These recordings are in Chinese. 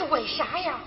是为啥呀？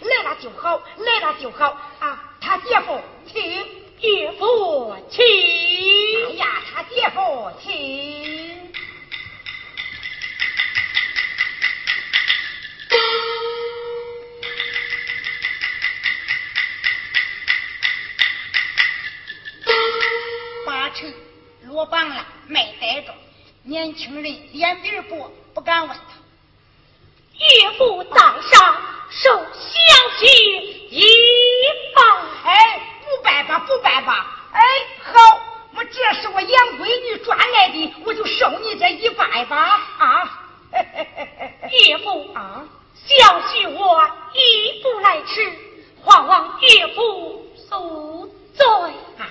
来了就好，来了就好啊。他姐夫，请岳父，请。哎呀，他姐夫，请。八成落榜了，没逮着。年轻人脸皮薄，不敢问他。岳父在上，受乡亲一拜。哎，不拜吧，不拜吧。哎，好，我这是我养闺女赚来的，我就受你这一拜吧。啊，岳父啊，小婿我一步来迟，还望岳父恕罪。哎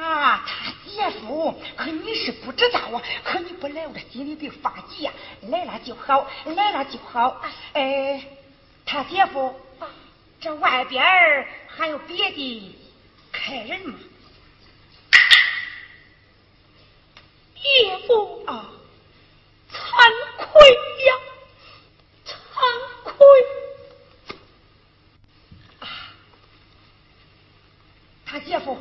呀，他姐夫，可你是不知道啊，可你不来，我这心里边发急呀。来了就好，来了就好。哎，他姐夫，这外边还有别的客人吗？岳父啊，惭愧呀，惭愧。啊，他姐夫。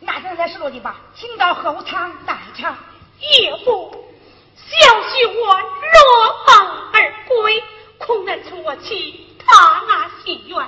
那咱再说的吧，请到后场待场。岳父，小婿我落榜我去他那心愿。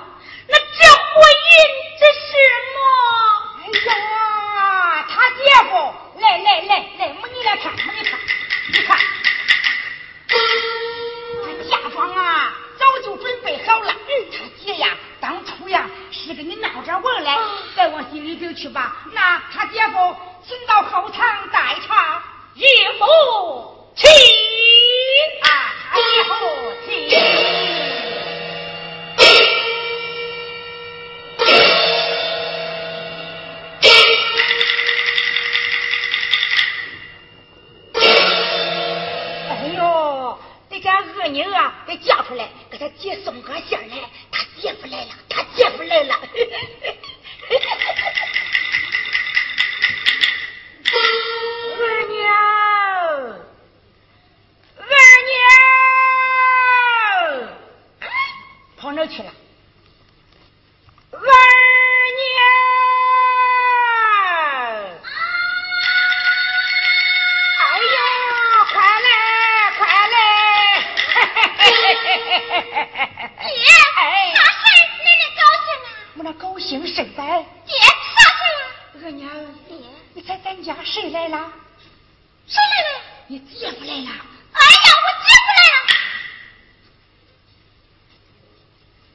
你姐夫来了！哎呀，我姐夫来了！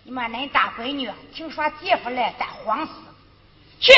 你妈恁大闺女听说姐夫来，咱慌死！去！